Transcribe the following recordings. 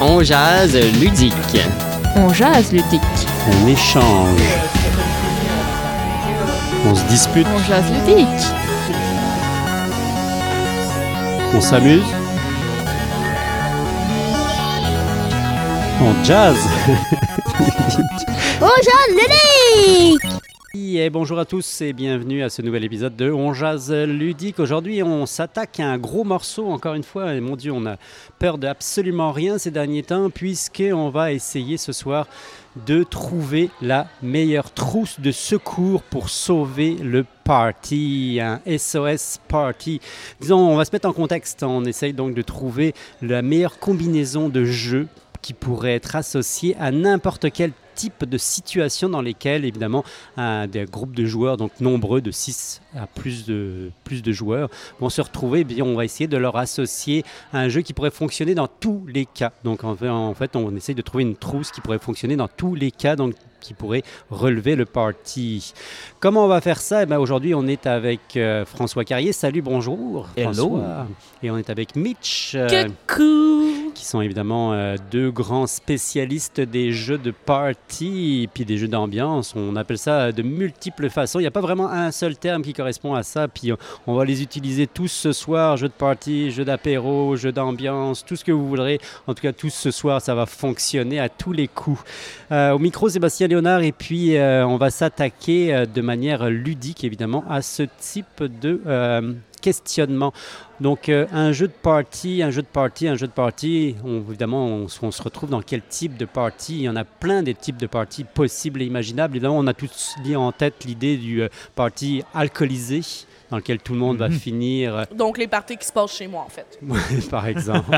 On jase ludique. On jase ludique. On échange. On se dispute. On jase ludique. On s'amuse. On jazz. On jase ludique Bonjour à tous et bienvenue à ce nouvel épisode de On Jazz Ludique. Aujourd'hui, on s'attaque à un gros morceau, encore une fois. Et mon Dieu, on a peur de absolument rien ces derniers temps, puisqu'on va essayer ce soir de trouver la meilleure trousse de secours pour sauver le party, un SOS party. Disons, on va se mettre en contexte. On essaye donc de trouver la meilleure combinaison de jeux qui pourrait être associée à n'importe quel type de situation dans lesquelles, évidemment, un, des groupes de joueurs, donc nombreux, de 6 à plus de, plus de joueurs, vont se retrouver. Eh bien, on va essayer de leur associer à un jeu qui pourrait fonctionner dans tous les cas. Donc, en fait, en fait, on essaye de trouver une trousse qui pourrait fonctionner dans tous les cas, donc qui pourrait relever le party. Comment on va faire ça? Eh bien, Aujourd'hui, on est avec euh, François Carrier. Salut, bonjour. Hello. François. Et on est avec Mitch. euh, Coucou. Qui sont évidemment euh, deux grands spécialistes des jeux de party puis des jeux d'ambiance. On appelle ça de multiples façons. Il n'y a pas vraiment un seul terme qui correspond à ça. Puis on va les utiliser tous ce soir. Jeux de party, jeux d'apéro, jeux d'ambiance, tout ce que vous voudrez. En tout cas, tous ce soir, ça va fonctionner à tous les coups. Euh, au micro, Sébastien Léonard. Et puis, euh, on va s'attaquer de manière ludique, évidemment, à ce type de questionnement. Donc, euh, un jeu de party, un jeu de party, un jeu de party, on- évidemment, on, se retrouve dans quel type de party? Il y en a plein des types de party possibles et imaginables. Évidemment, on a tous en tête l'idée du euh, party alcoolisé, dans lequel tout le monde va finir, euh, Donc, les parties qui se passent chez moi, en fait. par exemple.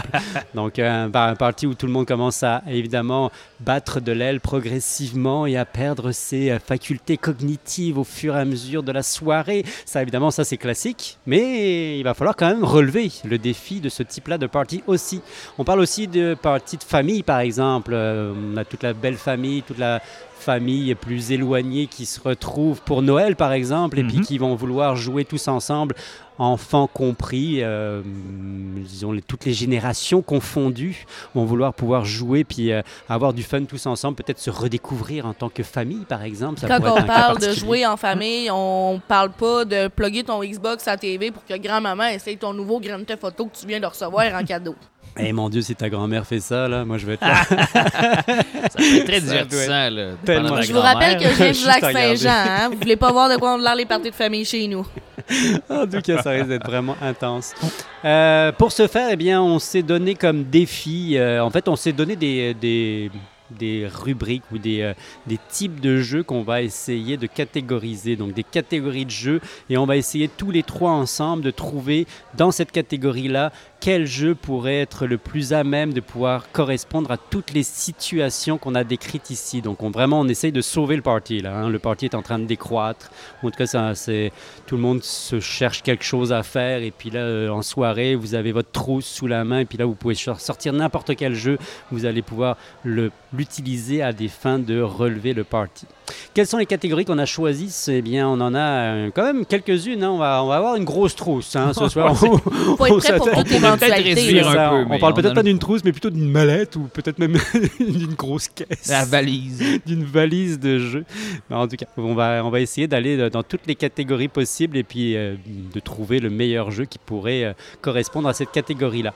Donc, un, par- un party où tout le monde commence à, évidemment, battre de l'aile progressivement et à perdre ses euh, facultés cognitives au fur et à mesure de la soirée. Ça, évidemment, ça, c'est classique. Mais il va falloir quand même relever le défi de ce type-là de party aussi. On parle aussi de party de famille, par exemple. Euh, on a toute la belle famille, toute la famille plus éloignée qui se retrouve pour Noël, par exemple, et puis Mhm. qui vont vouloir jouer tous ensemble enfants compris, euh, disons les- toutes les générations confondues, vont vouloir pouvoir jouer puis euh, avoir du fun tous ensemble, peut-être se redécouvrir en tant que famille, par exemple. Ça Quand on parle de jouer en famille, on parle pas de plugger ton Xbox à la TV pour que grand-maman essaye ton nouveau Grand Theft Auto que tu viens de recevoir en cadeau. Eh mon Dieu, si ta grand-mère fait ça, là, moi je vais être là. Ça être très divertissant, là. tellement Je vous rappelle que je viens du lac. Saint-Jean. Hein? Vous voulez pas voir de quoi on a l'air les parties de famille chez nous. en tout cas, ça risque d'être vraiment intense. Euh, pour ce faire, eh bien, on s'est donné comme défi, euh, en fait, on s'est donné des, des, des rubriques ou des, euh, des types de jeux qu'on va essayer de catégoriser, donc des catégories de jeux, et on va essayer tous les trois ensemble de trouver dans cette catégorie-là quel jeu pourrait être le plus à même de pouvoir correspondre à toutes les situations qu'on a décrites ici. Donc, on, vraiment, on essaye de sauver le party. Là, hein. Le party est en train de décroître. En tout cas, ça, tout le monde se cherche quelque chose à faire et puis là euh, en soirée vous avez votre trousse sous la main et puis là vous pouvez sor- sortir n'importe quel jeu vous allez pouvoir l'utiliser à des fins de relever le party quelles sont les catégories qu'on a choisies? Eh bien on en a euh, quand même quelques-unes hein. on, va, on va avoir une grosse trousse hein, ce soir On On peut-être éventualité. ça, peu, on parle peut-être a pas d'une trousse mais plutôt d'une mallette ou peut-être même d'une grosse caisse La valise. d'une valise de. Mais en tout cas, on va, on va essayer d'aller dans toutes les catégories possibles et puis euh, de trouver le meilleur jeu qui pourrait euh, correspondre à cette catégorie-là.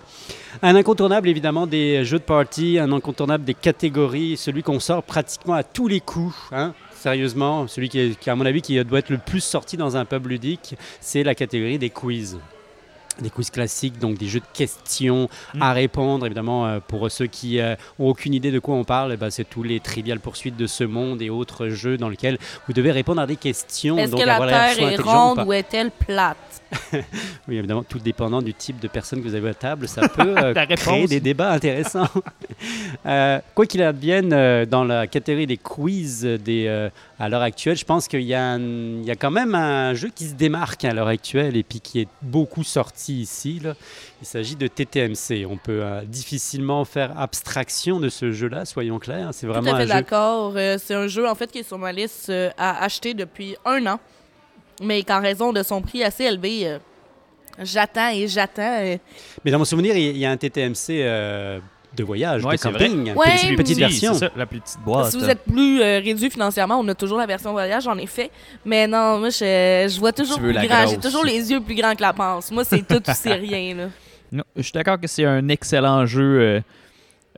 Un incontournable, évidemment, des jeux de party, un incontournable des catégories, celui qu'on sort pratiquement à tous les coups. hein. Sérieusement, celui qui, est- qui, à mon avis, qui doit être le plus sorti dans un pub ludique, c'est la catégorie des quiz. Des quiz classiques, donc des jeux de questions à répondre. Évidemment, euh, pour ceux qui euh, ont aucune idée de quoi on parle, eh ben, c'est tous les triviales poursuites de ce monde et autres jeux dans lesquels vous devez répondre à des questions. Est-ce que la avoir Terre est ou ronde ou est-elle plate? Oui, évidemment, tout dépendant du type de personne que vous avez à table, ça peut euh, créer des débats intéressants. Euh, quoi qu'il advienne, euh, dans la catégorie des quiz des, euh, à l'heure actuelle, je pense qu'il y, a y quand même un jeu qui se démarque à l'heure actuelle et puis qui est beaucoup sorti ici. là. Il s'agit de TTMC. On peut euh, difficilement faire abstraction de ce jeu-là, soyons clairs. C'est Tout vraiment à fait jeu d'accord. Euh, c'est un jeu, en fait, qui est sur ma liste euh, à acheter depuis un an. Mais qu'en raison de son prix assez élevé, j'attends et j'attends. Mais dans mon souvenir, il il y a un TTMC euh, de voyage, Ouais, de camping. Ouais, petite, petite Si, version. c'est ça, la plus petite boîte. Si vous êtes plus euh, réduit financièrement, on a toujours la version voyage, en effet. Mais non, moi, je, je vois toujours plus grand. J'ai toujours les yeux plus grands que la panse. Moi, c'est tout ou c'est rien, là. Non, je suis d'accord que c'est un excellent jeu. euh,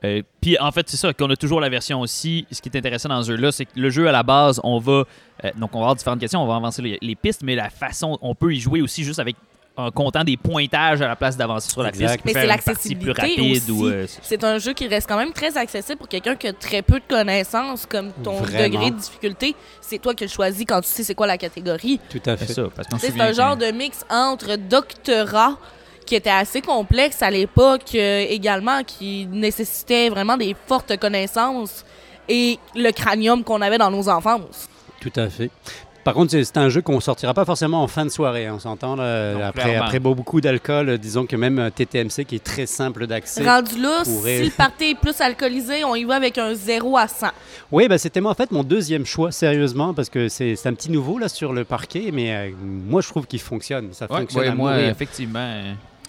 euh, Puis en fait, c'est ça, qu'on a toujours la version aussi. Ce qui est intéressant dans ce jeu-là, c'est que le jeu à la base, on va. euh, donc on va avoir différentes questions, on va avancer les, les pistes, mais la façon, on peut y jouer aussi juste avec en comptant des pointages à la place d'avancer sur la Exact. piste. Mais c'est l'accessibilité rapide aussi. ou. euh, C'est un jeu qui reste quand même très accessible pour quelqu'un qui a très peu de connaissances, comme ton Vraiment. degré de difficulté. C'est toi qui le choisis quand tu sais c'est quoi la catégorie. Tout à c'est fait. C'est un genre de mix entre doctorat qui était assez complexe à l'époque euh, également, qui nécessitait vraiment des fortes connaissances et le cranium qu'on avait dans nos enfances. Tout à fait. Par contre, c'est un jeu qu'on sortira pas forcément en fin de soirée, hein, on s'entend. après, après beaucoup d'alcool, euh, disons que même euh, TTMC, qui est très simple d'accès. Rendu là, pourrait- si le party est plus alcoolisé, on y va avec un 0 à 100. Oui, bah, c'était moi, en fait mon deuxième choix, sérieusement, parce que c'est c'est un petit nouveau là sur le parquet, mais euh, moi je trouve qu'il fonctionne. Ça Ouais, fonctionne ouais, à moi, mourir. effectivement.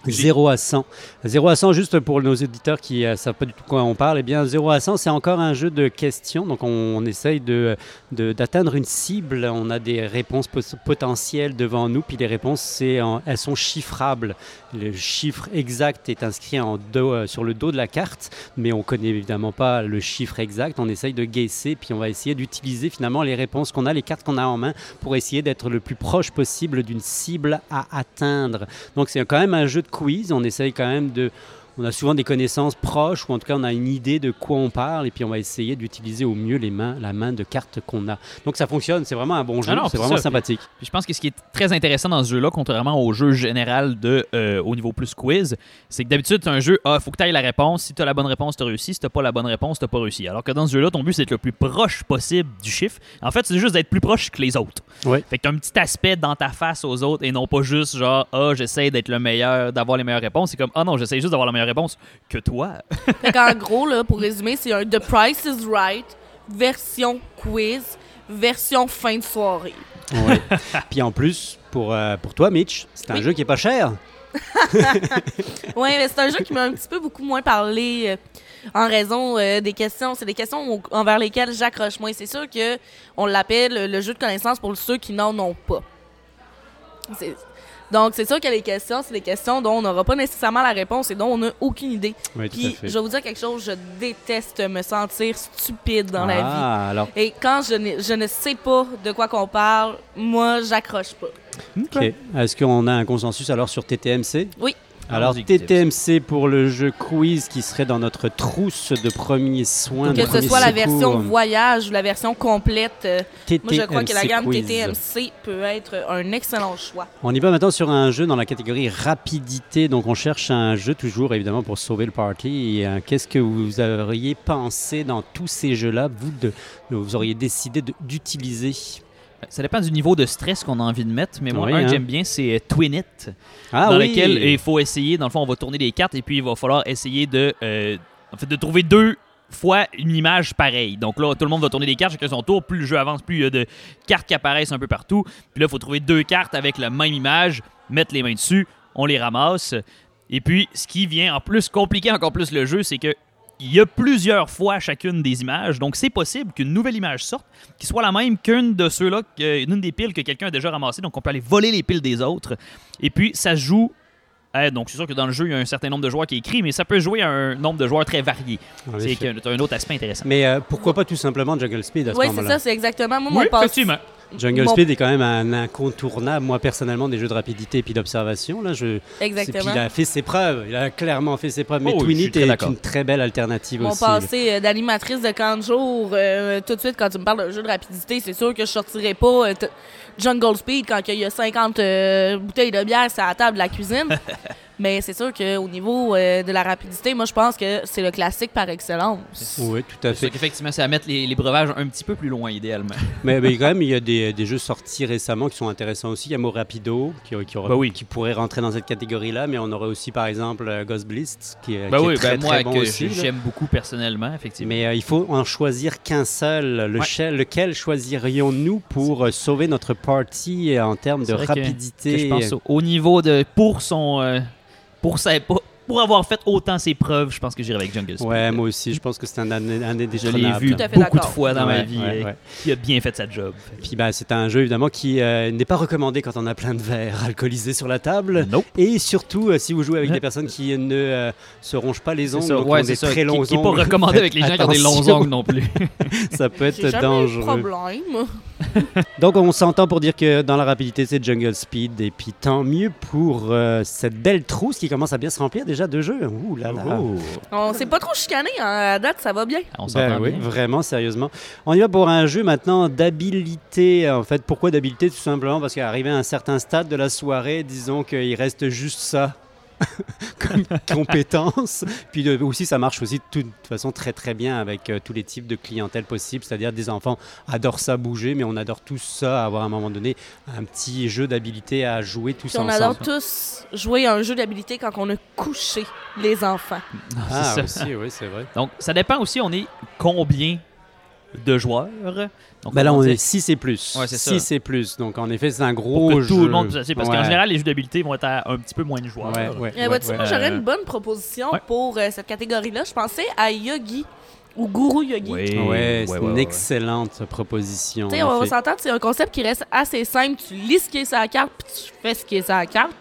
Euh, 0 à 100. 0 à 100, juste pour nos auditeurs qui ne savent pas du tout quoi on parle, eh bien 0 à 100, c'est encore un jeu de questions. Donc on, essaye de- de- d'atteindre une cible. On a des réponses potentielles devant nous, puis les réponses, en- elles sont chiffrables. Le chiffre exact est inscrit en dos, euh, sur le dos de la carte, mais on connaît évidemment pas le chiffre exact. On essaye de guesser, puis on va essayer d'utiliser finalement les réponses qu'on a, les cartes qu'on a en main, pour essayer d'être le plus proche possible d'une cible à atteindre. Donc c'est quand même un jeu de On essaye quand même de. On a souvent des connaissances proches, ou en tout cas on a une idée de quoi on parle, et puis on va essayer d'utiliser au mieux les mains, la main de cartes qu'on a. Donc ça fonctionne, c'est vraiment un bon jeu, Ah c'est vraiment ça. sympathique. Puis je pense que ce qui est très intéressant dans ce jeu-là, contrairement au jeu général de euh, au niveau plus quiz, c'est que d'habitude, c'est un jeu, ah, faut que tu ailles la réponse. Si tu as la bonne réponse, tu as réussi. Si tu pas la bonne réponse, tu pas réussi. Alors que dans ce jeu-là, ton but, c'est d'être le plus proche possible du chiffre. En fait, c'est juste d'être plus proche que les autres. Ouais. Fait que tu un petit aspect dans ta face aux autres et non pas juste genre, ah, j'essaie d'être le meilleur, d'avoir les meilleures réponses. C'est comme, ah non, j'essaie juste d'avoir la meilleure réponse que toi. Fait qu'en gros, là, pour résumer, c'est un The Price is Right, version quiz, version fin de soirée. Ouais. puis en plus, pour, euh, pour toi, Mitch, c'est un Oui. jeu qui est pas cher. Oui, mais c'est un jeu qui m'a un petit peu beaucoup moins parlé euh, en raison euh, des questions. C'est des questions au- envers lesquelles j'accroche moins. C'est sûr que on l'appelle le, le jeu de connaissance pour ceux qui n'en ont pas. Donc, c'est sûr que les questions, c'est des questions dont on n'aura pas nécessairement la réponse et dont on n'a aucune idée. Oui, tout à Puis, fait. je vais vous dire quelque chose, je déteste me sentir stupide dans la vie. ah, alors, Et quand je, je ne sais pas de quoi qu'on parle, moi, j'accroche pas. ok. Est-ce qu'on a un consensus alors sur TTMC Oui. Alors TTMC pour le jeu quiz qui serait dans notre trousse de premiers soins. de Que ce soit la version voyage ou la version complète, euh, TTMC moi, je crois que la gamme quiz. TTMC peut être un excellent choix. On y va maintenant sur un jeu dans la catégorie rapidité. Donc, on cherche un jeu toujours, évidemment, pour sauver le party. Euh, Qu'est-ce que vous auriez pensé dans tous ces jeux-là, vous, de, vous auriez décidé d'utiliser? Ça dépend du niveau de stress qu'on a envie de mettre, mais moi, Oui, un hein. que j'aime bien, c'est euh, Twin It. Ah dans oui. lequel il faut essayer, dans le fond, on va tourner des cartes et puis il va falloir essayer de, euh, en fait, de trouver deux fois une image pareille. Donc là, tout le monde va tourner des cartes chacun son tour. Plus le jeu avance, plus il y a de cartes qui apparaissent un peu partout. Puis là, il faut trouver deux cartes avec la même image, mettre les mains dessus, on les ramasse. Et puis, ce qui vient en plus compliquer encore plus le jeu, c'est que il y a plusieurs fois chacune des images. Donc, c'est possible qu'une nouvelle image sorte qui soit la même qu'une de ceux-là, que- une des piles que quelqu'un a déjà ramassées. Donc, on peut aller voler les piles des autres. Et puis, ça se joue. euh, donc, c'est sûr que dans le jeu, il y a un certain nombre de joueurs qui est écrit, mais ça peut jouer à un nombre de joueurs très varié. C'est un autre aspect intéressant. Mais euh, pourquoi pas tout simplement Jungle Speed à ce Oui, c'est moment-là? ça, c'est exactement. Moi, oui, mon passe- effectivement. Jungle mon- Speed est quand même un incontournable, moi personnellement, des jeux de rapidité et puis d'observation. Là, je... c'est- puis Exactement. il a fait ses preuves, il a clairement fait ses preuves. Mais Oh oui, Twin je suis It très est une très belle alternative Mon aussi. là. passé euh, d'animatrice de camp de jour, euh, tout de suite, quand tu me parles d'un jeu de rapidité, c'est sûr que je sortirais pas euh, Jungle Speed quand il y a 50 euh, bouteilles de bière sur la table de la cuisine. Mais c'est sûr qu'au niveau euh, de la rapidité, moi, je pense que c'est le classique par excellence. Oui, tout à C'est fait. qu'effectivement, c'est à mettre les, les breuvages un petit peu plus loin, idéalement. Mais, mais quand même, il y a des, des jeux sortis récemment qui sont intéressants aussi. Il y a Morapido qui, qui, aurait- Bah oui. qui pourrait rentrer dans cette catégorie-là, mais on aurait aussi par exemple euh, Ghost Blitz qui, est- Ben qui est oui, très, ben moi, très bon que aussi. j'aime beaucoup personnellement, effectivement. Mais euh, il faut en choisir qu'un seul. Le Ouais. chel- lequel choisirions-nous pour euh, sauver notre party euh, en termes de que- rapidité que je pense au, au niveau de pour son euh, pour sa pas pour avoir fait autant ses preuves, je pense que j'irai avec Jungle Speed. Ouais, moi aussi, je pense que c'est un, un, un Je l'ai vu Tout à fait beaucoup de fois dans ma vie ouais, ouais. qui a bien fait sa job. Puis bah, c'est un jeu évidemment qui euh, n'est pas recommandé quand on a plein de verres alcoolisés sur la table. Nope. Et surtout, euh, si vous jouez avec des personnes qui ne euh, se rongent pas les ongles, ça, donc ouais, ont des ça. très Qui, longs qui est pas ongles, recommandé avec les gens qui ont des longs ongles non plus. ça peut être dangereux. problème. Donc on s'entend pour dire que dans la rapidité c'est Jungle Speed et puis tant mieux pour euh, cette belle trousse qui commence à bien se remplir déjà de jeux. Ouh là là. On s'est pas trop chicané, hein. à date, ça va bien. On Ben s'entend oui, bien. vraiment, sérieusement. On y va pour un jeu maintenant d'habilité. En fait, pourquoi d'habilité? Tout simplement parce qu'arrivé à un certain stade de la soirée, disons qu'il reste juste ça comme compétence. Puis de- aussi, ça marche aussi de toute façon très très bien avec euh, tous les types de clientèle possibles. C'est-à-dire des enfants adorent ça bouger, mais on adore tous ça, avoir à un moment donné un petit jeu d'habilité à jouer tous Puis on ensemble. adore tous jouer à un jeu d'habilité quand on a couché les enfants. Ah, C'est ça. aussi, oui, c'est vrai. Donc, ça dépend aussi, on est combien de joueurs? Donc, Ben là, on est 6 et plus. Ouais, c'est ça. 6 et plus. Donc, en effet, c'est un pour gros que jeu. tout le monde puisse acheter, Parce qu'en général, les jeux d'habilité vont être à un petit peu moins de joueurs. Ouais, ouais, ouais, vois-tu, ouais. moi, j'aurais Euh, une bonne proposition ouais. pour euh, cette catégorie-là. Je pensais à Yogi ou Guru Yogi. Oui, Ouais, c'est ouais, une ouais, excellente proposition. Tu sais, on s'entendre, c'est un concept qui reste assez simple. Tu lis ce qui est sur la carte, puis tu fais ce qui est sur la carte.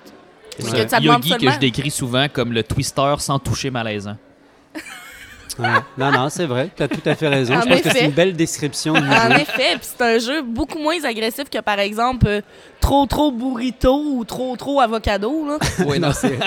Que ça Yogi que je décris souvent comme le twister sans toucher malaisant. Ouais. Non, non, c'est vrai. Tu as tout à fait raison. En Je pense que effet. c'est une belle description du En jeu. effet, c'est un jeu beaucoup moins agressif que par exemple euh, trop trop burrito ou trop trop avocado. Là. Oui, non, c'est.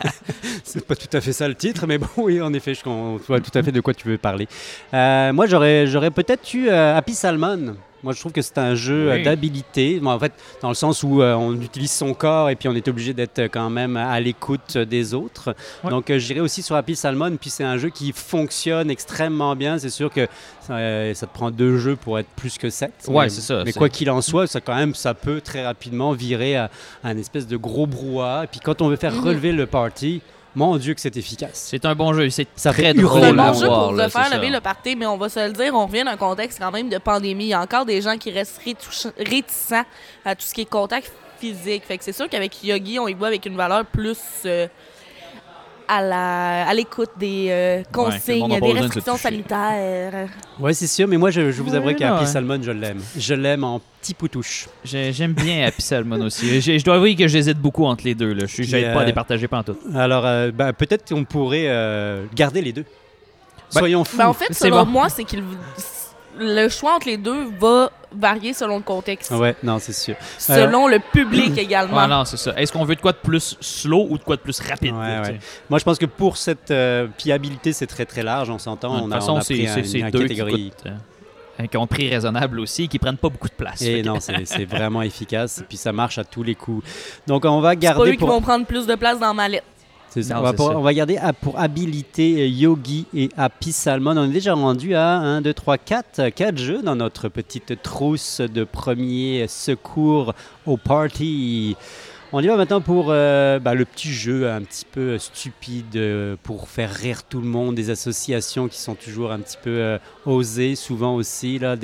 c'est pas tout à fait ça le titre, mais bon, oui, en effet, je vois tout à fait de quoi tu veux parler. Euh, moi, j'aurais, j'aurais peut-être eu euh, Happy Salmon. Moi, je trouve que c'est un jeu Oui. euh, d'habilité, Bon, en fait, dans le sens où euh, on utilise son corps et puis on est obligé d'être euh, quand même à l'écoute des autres. Ouais. Donc, euh, j'irai aussi sur Happy Salmon, puis c'est un jeu qui fonctionne extrêmement bien. C'est sûr que euh, ça te prend deux jeux pour être plus que sept. Ouais, mais, c'est ça, Mais quoi qu'il en soit, ça quand même, ça peut très rapidement virer à, à un espèce de gros brouhaha. Et puis quand on veut faire Mhm. relever le party, mon Dieu que c'est efficace. C'est un bon jeu. C'est Ça très fait drôle. C'est un bon jeu pour là, le faire lever le party, mais on va se le dire, on revient d'un contexte quand même de pandémie. Il y a encore des gens qui restent réticents à tout ce qui est contact physique. Fait que c'est sûr qu'avec Yogi, on y va avec une valeur plus euh, à l'écoute des euh, consignes, des restrictions sanitaires. Ouais, c'est sûr, mais moi je, je vous avouerai qu'à Happy. Salmon, je l'aime. Je l'aime en petit poutouche. J'ai- J'aime bien Happy Salmon aussi. Je dois avouer que j'hésite beaucoup entre les deux. Là. Je j'aide pas à euh, départager pas en tout. Alors, euh, ben, peut-être qu'on pourrait euh, garder les deux. Soyons fous. Ben, en fait, selon bon. moi, c'est qu'il le choix entre les deux va varier selon le contexte, Ouais, non, c'est sûr. selon le public également. Ouais, non, c'est ça. Est-ce qu'on veut de quoi de plus slow ou de quoi de plus rapide? Ouais, ouais. Moi, je pense que pour cette euh, piabilité, c'est très très large, on s'entend. De on toute a, façon, on a c'est pris deux qui, catégorie. coûtent, euh, qui ont un prix raisonnable aussi et qui prennent pas beaucoup de place. Et que- non, c'est vraiment efficace. Et puis ça marche à tous les coups. Donc, on va C'est pas eux garder qui vont prendre plus de place dans la mallette. Ça. On, va c'est pour, ça. on va garder à- pour habiliter euh, Yogi et Happy Salmon. On est déjà rendu à 1, 2, 3, 4, 4 jeux dans notre petite trousse de premier secours au party. On y va maintenant pour euh, bah, le petit jeu un petit peu stupide euh, pour faire rire tout le monde, des associations qui sont toujours un petit peu euh, osées, souvent aussi, là,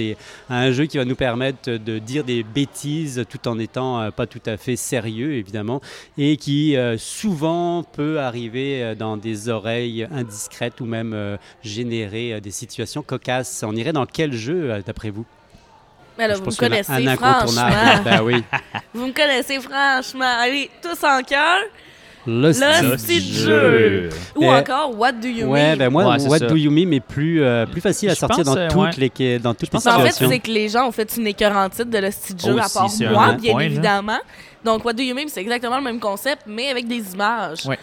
un jeu qui va nous permettre de dire des bêtises tout en étant pas tout à fait sérieux, évidemment et qui souvent peut arriver dans des oreilles indiscrètes ou même générer des situations cocasses. On irait dans quel jeu, d'après vous? Mais là, Je vous me connaissez, franchement. ben oui. vous me connaissez, franchement. Allez, tous en cœur. Le, Le style petit du jeu. Ou Euh, encore, What do you Ouais, mean? ben moi, Ouais, What ça. Do You Mean est plus, euh, plus facile à Je sortir pense, dans euh, toutes ouais. les, dans toutes les pense En fait, situations. c'est que les gens ont fait une écœurantite de le style jeu, à part moi, bien point, là. évidemment. Donc, What do you mean, c'est exactement le même concept, mais avec des images. Ouais.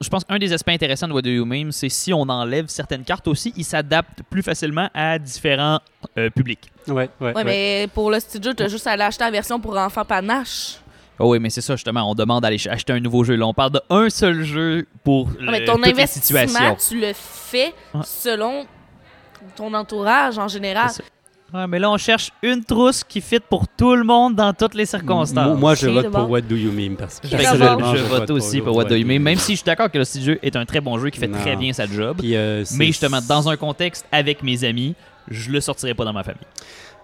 Je pense qu'un des aspects intéressants de What Do You Meme, c'est si on enlève certaines cartes aussi, il s'adapte plus facilement à différents euh, publics. Ouais, ouais, Ouais, ouais. mais pour le style jeu, t'as juste à aller acheter la version pour enfants panache. Oh oui, mais c'est ça justement, on demande d'aller ch- acheter un nouveau jeu. Là, on parle d'un seul jeu pour Ah, mais le- ton investissement, tu le fais selon ton entourage en général. Ouais, mais là, on cherche une trousse qui fit pour tout le monde dans toutes les circonstances. Moi, moi, je vote pour What Do You Mean parce que personnellement, d'abord. je, vote aussi pour What Do You Meme, même si je suis d'accord que le jeu est un très bon jeu qui fait Non. très bien sa job. Puis, euh, Mais justement, dans un contexte avec mes amis, je le sortirai pas dans ma famille.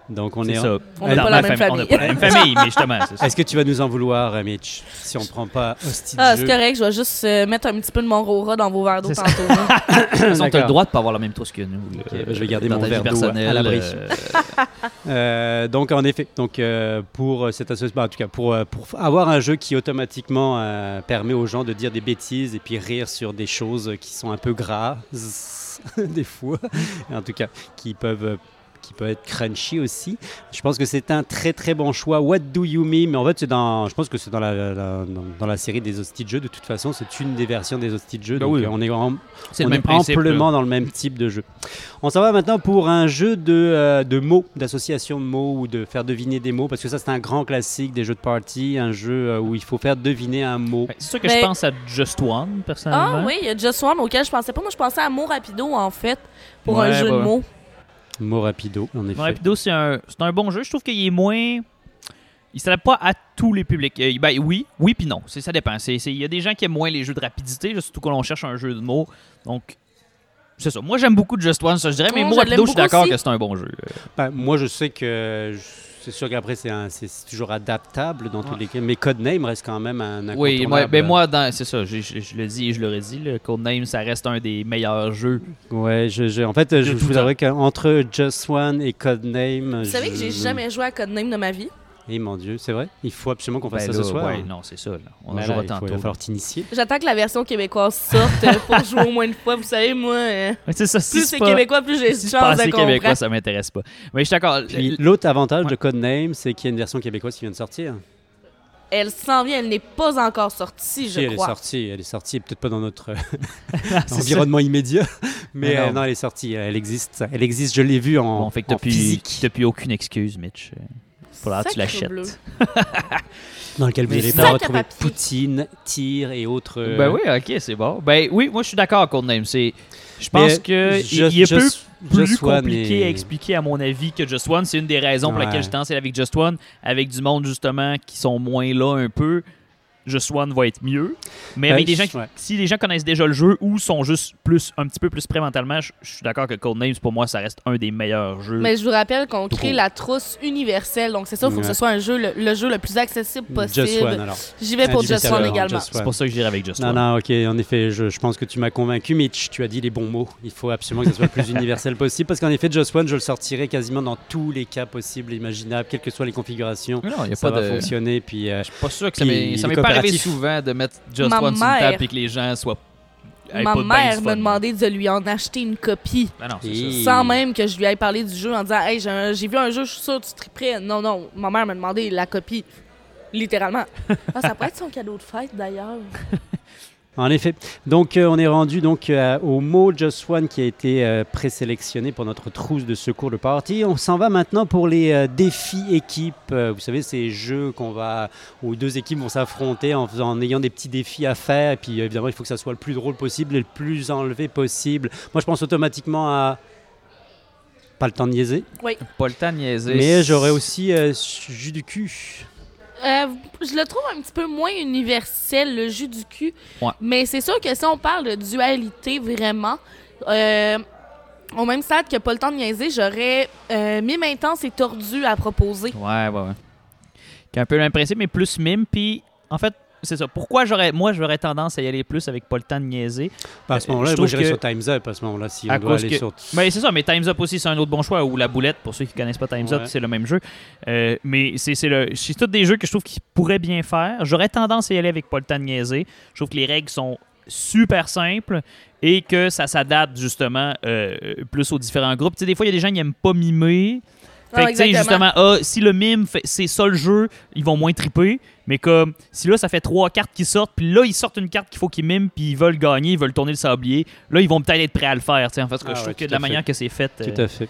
Donc on C'est est. ça. On n'a pas la même famille- On pas la même famille, mais justement, c'est ça. Est-ce que tu vas nous en vouloir, euh, Mitch, si on prend pas hostie Ah, c'est correct, je vais juste euh, mettre un petit peu de mon rora dans vos verres d'eau C'est ça. tantôt. hein. T'as D'accord. le droit de pas avoir la même trousse que nous. Là, ben, je vais garder mon verre d'eau à l'abri. euh, Euh, donc en effet, donc euh, pour euh, cette association, en tout cas pour, euh, pour avoir un jeu qui automatiquement euh, permet aux gens de dire des bêtises et puis rire sur des choses qui sont un peu grasses des fois, en tout cas qui peuvent euh, qui peuvent être crunchy aussi. Je pense que c'est un très très bon choix. What do you mean Mais en fait, c'est dans, je pense que c'est dans la, la- dans, dans la série des hosties de toute façon, c'est une des versions des hosties de jeu. Ben donc oui. on est en, on est principe. là. amplement dans le même type de jeu. On s'en va maintenant pour un jeu de, euh, de mots, d'association de mots ou de faire deviner des mots, parce que ça c'est un grand classique des jeux de party, un jeu euh, où il faut faire deviner un mot. Ouais, C'est sûr que Mais- je pense à Just One, personnellement. Ah oui, il y a Just One auquel je pensais pas. Moi, je pensais à Mot Rapido, en fait, pour un jeu de mots. Mot rapido, en effet. Rapido, c'est un, c'est un bon jeu. Je trouve qu'il est moins. Il s'adapte pas à tous les publics. Euh, ben oui, oui puis non. C'est- Ça dépend. C'est- c'est- Il y a des gens qui aiment moins les jeux de rapidité, là, surtout quand on cherche un jeu de mots. Donc, c'est ça. Moi, j'aime beaucoup Just One, ça je dirais, mais moi, je Rapido, l'aime je suis d'accord aussi. que c'est un bon jeu. Ben, moi je sais que je- c'est sûr qu'après c'est un- c'est c'est toujours adaptable dans tous Ouais. les cas, mais Codename reste quand même un Oui, moi, ben moi, dans- c'est ça. Je, je- je le dis et je le redis. Le Codename, ça reste un des meilleurs jeux. Ouais, je, je- en fait, je, vous avouerai qu'entre Just One et Codename, Vous savez que j'ai jamais joué à Codename de ma vie. Eh mon Dieu, c'est vrai? Il faut absolument qu'on fasse Ben ça là, ce soir. ouais, non, c'est ça. là. On Ben en là, jouera il faut- tantôt. il va falloir t'initier. J'attends que la version québécoise sorte euh, pour jouer au moins une fois. Vous savez, moi, euh, c'est ça. Si plus c'est québécois, plus j'ai de si c'est chance de comprendre. québécois, ça m'intéresse pas. Mais je suis d'accord. Puis l'autre avantage Ouais. de Codename, c'est qu'il y a une version québécoise qui vient de sortir. Elle s'en vient, elle n'est pas encore sortie, je Si, elle crois. est sortie, elle est sortie, peut-être pas dans notre ça. environnement immédiat, mais Mais non. euh, non, elle est sortie, elle existe, elle existe, je l'ai vue en, Bon, fait que en physique, plus aucune excuse, Mitch. Faudra que tu l'achètes. dans lequel vous Mais allez pouvoir retrouver. Poutine, tir et autres. euh, Ben oui, ok, c'est bon. Ben oui, moi je suis d'accord, Codename. C'est, je mais pense que il- Just- il est peu plus compliqué à expliquer à mon avis que Just One. C'est une des raisons pour laquelle j'ai tendance à aller avec Just One, avec du monde justement qui sont moins là un peu. Just One va être mieux. Mais Ben, avec des gens qui, ouais. si les gens connaissent déjà le jeu ou sont juste plus un petit peu plus près mentalement, je, je suis d'accord que Codenames pour moi ça reste un des meilleurs jeux. Mais je vous rappelle qu'on crée la trousse universelle. Donc, c'est ça, il faut que ce soit un jeu, le, le jeu le plus accessible Just One possible. alors. J'y vais pour Just One également. Just c'est pour ça que je dirais avec Just Non, One. non, ok, en effet, je, je pense que tu m'as convaincu, Mitch. Tu as dit les bons mots. Il faut absolument que ce soit le plus universel possible parce qu'en effet, Just One, je le sortirai quasiment dans tous les cas possibles, imaginables, quelles que soient les configurations. Non, il y a Ça pas va de. fonctionner. Puis, euh, Je suis pas sûr que ça m'est arrivé souvent de mettre Just Ma One sur une mère- table et que les gens soient. aient Ma mère m'a demandé de lui en acheter une copie. Ben non, c'est Et-. Sans même que je lui aille parlé du jeu en disant Hey, j'ai vu un jeu, je suis sûr, tu triperais. Non, non, ma mère m'a demandé la copie. Littéralement. Ah, ça pourrait être son cadeau de fête d'ailleurs. En effet. Donc, euh, on est rendu donc euh, au mot Just One qui a été euh, présélectionné pour notre trousse de secours de partie. On s'en va maintenant pour les euh, défis équipes. Euh, vous savez, ces jeux qu'on va où deux équipes vont s'affronter en, faisant- en ayant des petits défis à faire. Et puis, euh, évidemment, il faut que ça soit le plus drôle possible et le plus enlevé possible. Moi, je pense automatiquement à pas le temps de niaiser, Pas le temps de niaiser. mais j'aurais aussi euh, jus du cul. Euh, je le trouve un petit peu moins universel, le jus du cul. Ouais. Mais c'est sûr que si on parle de dualité vraiment, euh, au même stade que pas le temps de niaiser, j'aurais euh, mime intense et tordu à proposer. Ouais, ouais, ouais. Qui a un peu le même principe, mais plus mime. Puis, en fait, c'est ça. Pourquoi j'aurais, moi, j'aurais tendance à y aller plus avec pas le temps de niaiser? À ce Euh, moment-là, je moi, j'irais sur Time's Up à ce moment-là, si on doit aller que- sur... Mais c'est ça, mais Time's Up aussi, c'est un autre bon choix. Ou La Boulette, pour ceux qui connaissent pas Time's Up, c'est le même jeu. Euh, mais c'est, c'est, le, c'est tous des jeux que je trouve qu'ils pourraient bien faire. J'aurais tendance à y aller avec pas le temps de niaiser. Je trouve que les règles sont super simples et que ça s'adapte justement euh, plus aux différents groupes. Tu sais, des fois, il y a des gens qui n'aiment pas mimer. Fait Non, que, tu sais, justement, ah, si le mime, fait- c'est ça le jeu, ils vont moins triper. Mais comme, si là, ça fait trois cartes qui sortent, puis là, ils sortent une carte qu'il faut qu'ils miment, puis ils veulent gagner, ils veulent tourner le sablier, là, ils vont peut-être être prêts à le faire. tu sais, En fait, parce que Ah je ouais, trouve que tout de la manière que c'est fait. Tout euh, à fait.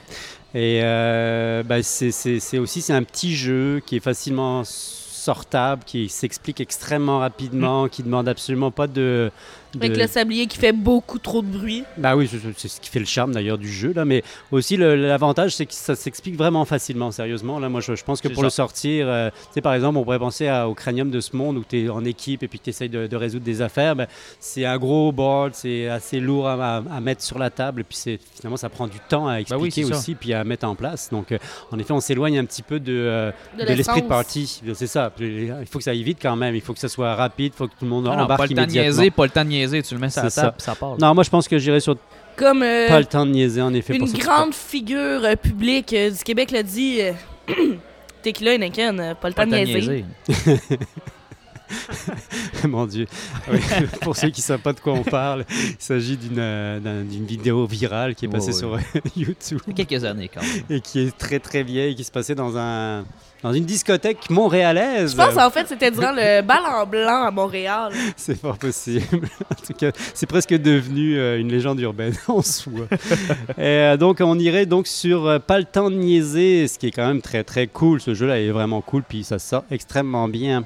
Et euh, bah, c'est c'est- c'est aussi c'est un petit jeu qui est facilement sortable, qui s'explique extrêmement rapidement, Mm. qui demande absolument pas de, de- Avec le sablier qui fait beaucoup trop de bruit. Bah oui, c'est- ce qui fait le charme d'ailleurs du jeu là, mais aussi l'avantage c'est que ça s'explique vraiment facilement, sérieusement. Là, moi je, je pense que pour le sortir, euh, tu sais par exemple, on pourrait penser à- au cranium de ce monde où tu es en équipe et puis tu essayes de, de résoudre des affaires. Ben, c'est un gros board, c'est assez lourd à, à- à mettre sur la table et puis c'est finalement ça prend du temps à Bah oui, expliquer aussi puis à mettre en place. Donc euh, en effet, on s'éloigne un petit peu de, euh, De l'esprit de partie. C'est ça. Il faut que ça aille vite quand même. Il faut que ça soit rapide. Il faut que tout le monde Ah non, embarque pas le temps immédiatement. niaiser, pas le temps de niaiser. Tu le mets sur la table, puis ça part. là. Non, moi je pense que j'irai sur Comme euh, pas le temps de niaiser en effet. une pour grande figure euh, publique euh, du Québec l'a dit. Tequila Heineken, euh, pas le Pas temps le de temps de niaiser. niaiser. Mon Dieu. Oui, Pour ceux qui ne savent pas de quoi on parle, il s'agit d'une euh, d'un- d'une vidéo virale qui est passée Ouais, sur YouTube Il y a quelques années quand même. et qui est très très vieille, qui se passait dans, un, dans une discothèque montréalaise. Je pense en fait c'était durant le bal en blanc à Montréal. C'est fort possible. en tout cas, c'est presque devenu euh, une légende urbaine en soi. Et, euh, donc, on irait donc sur euh, Pas le temps de niaiser, ce qui est quand même très très cool. Ce jeu-là est vraiment cool, puis ça sort extrêmement bien.